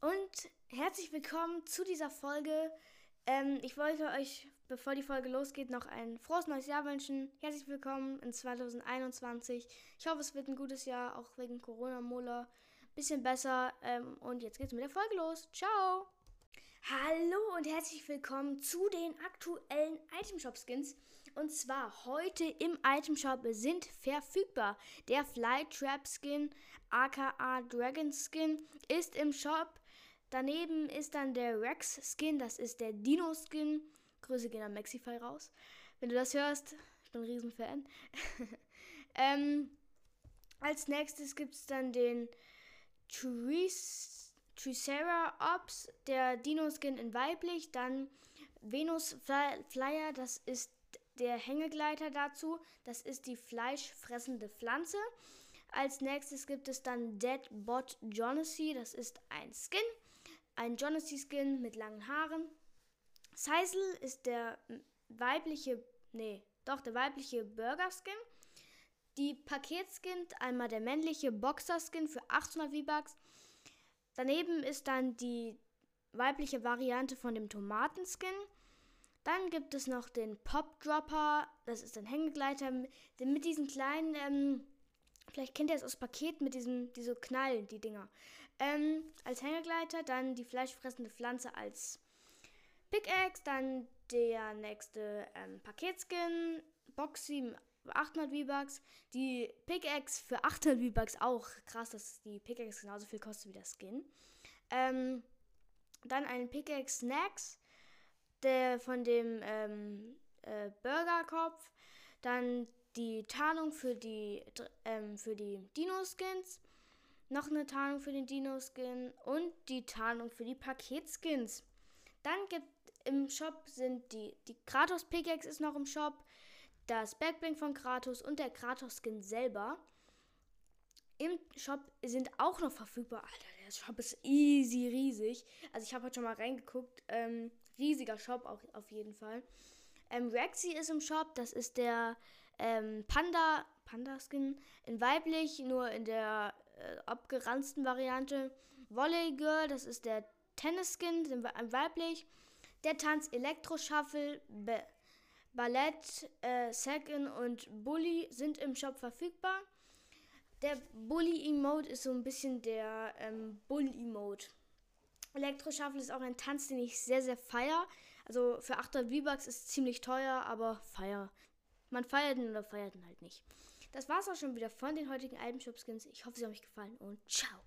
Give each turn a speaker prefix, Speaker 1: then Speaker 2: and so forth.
Speaker 1: und herzlich willkommen zu dieser Folge. Ähm, ich wollte euch, bevor die Folge losgeht, noch ein frohes neues Jahr wünschen. Herzlich willkommen in 2021. Ich hoffe, es wird ein gutes Jahr, auch wegen Corona-Mola. Bisschen besser. Ähm, und jetzt geht's mit der Folge los. Ciao! Hallo und herzlich willkommen zu den aktuellen Itemshop Skins. Und zwar heute im Itemshop sind verfügbar der Flytrap Skin, aka Dragon Skin, ist im Shop. Daneben ist dann der Rex Skin, das ist der Dino Skin. Grüße gehen an Maxify raus. Wenn du das hörst, ich bin ein Riesenfan. ähm, als nächstes gibt es dann den Trees Triceratops, der Dino-Skin in weiblich, dann Venus Flyer, das ist der Hängegleiter dazu, das ist die fleischfressende Pflanze. Als nächstes gibt es dann Deadbot Jonassy, das ist ein Skin, ein Jonassy-Skin mit langen Haaren. Seisel ist der weibliche, nee, doch der weibliche Burger-Skin. Die Paketskin, einmal der männliche Boxer-Skin für 800 V-Bucks. Daneben ist dann die weibliche Variante von dem Tomatenskin. Dann gibt es noch den Pop Dropper, das ist ein Hängegleiter mit diesen kleinen, ähm, vielleicht kennt ihr es aus Paket mit diesem, diese Knallen, die Dinger. Ähm, als Hängegleiter, dann die fleischfressende Pflanze als Pickaxe, dann der nächste ähm, Paketskin, Boxy 800 V-Bucks. Die Pickaxe für 800 V-Bucks auch. Krass, dass die Pickaxe genauso viel kostet wie der Skin. Ähm, dann ein Pickaxe Snacks, der von dem ähm, äh, Burgerkopf. Dann die Tarnung für die, ähm, für die Dino-Skins. Noch eine Tarnung für den Dino-Skin und die Tarnung für die Paketskins. Dann gibt im Shop sind die, die Kratos Pickaxe ist noch im Shop das Backbling von Kratos und der Kratos-Skin selber. Im Shop sind auch noch verfügbar. Alter, der Shop ist easy riesig. Also ich habe heute schon mal reingeguckt. Ähm, riesiger Shop auch auf jeden Fall. Ähm, Rexy ist im Shop. Das ist der ähm, Panda, Panda-Skin in weiblich, nur in der äh, abgeranzten Variante. Volley Girl, das ist der Tennis-Skin in weiblich. Der Tanz Elektro-Shuffle, Ballett, äh, Second und Bully sind im Shop verfügbar. Der Bully-Emote ist so ein bisschen der ähm, Bull-Emote. Elektro-Shuffle ist auch ein Tanz, den ich sehr, sehr feier. Also für 800 V-Bucks ist ziemlich teuer, aber feier. Man feiert ihn oder feiert ihn halt nicht. Das war's auch schon wieder von den heutigen Albenshop-Skins. Ich hoffe, sie haben euch gefallen und ciao.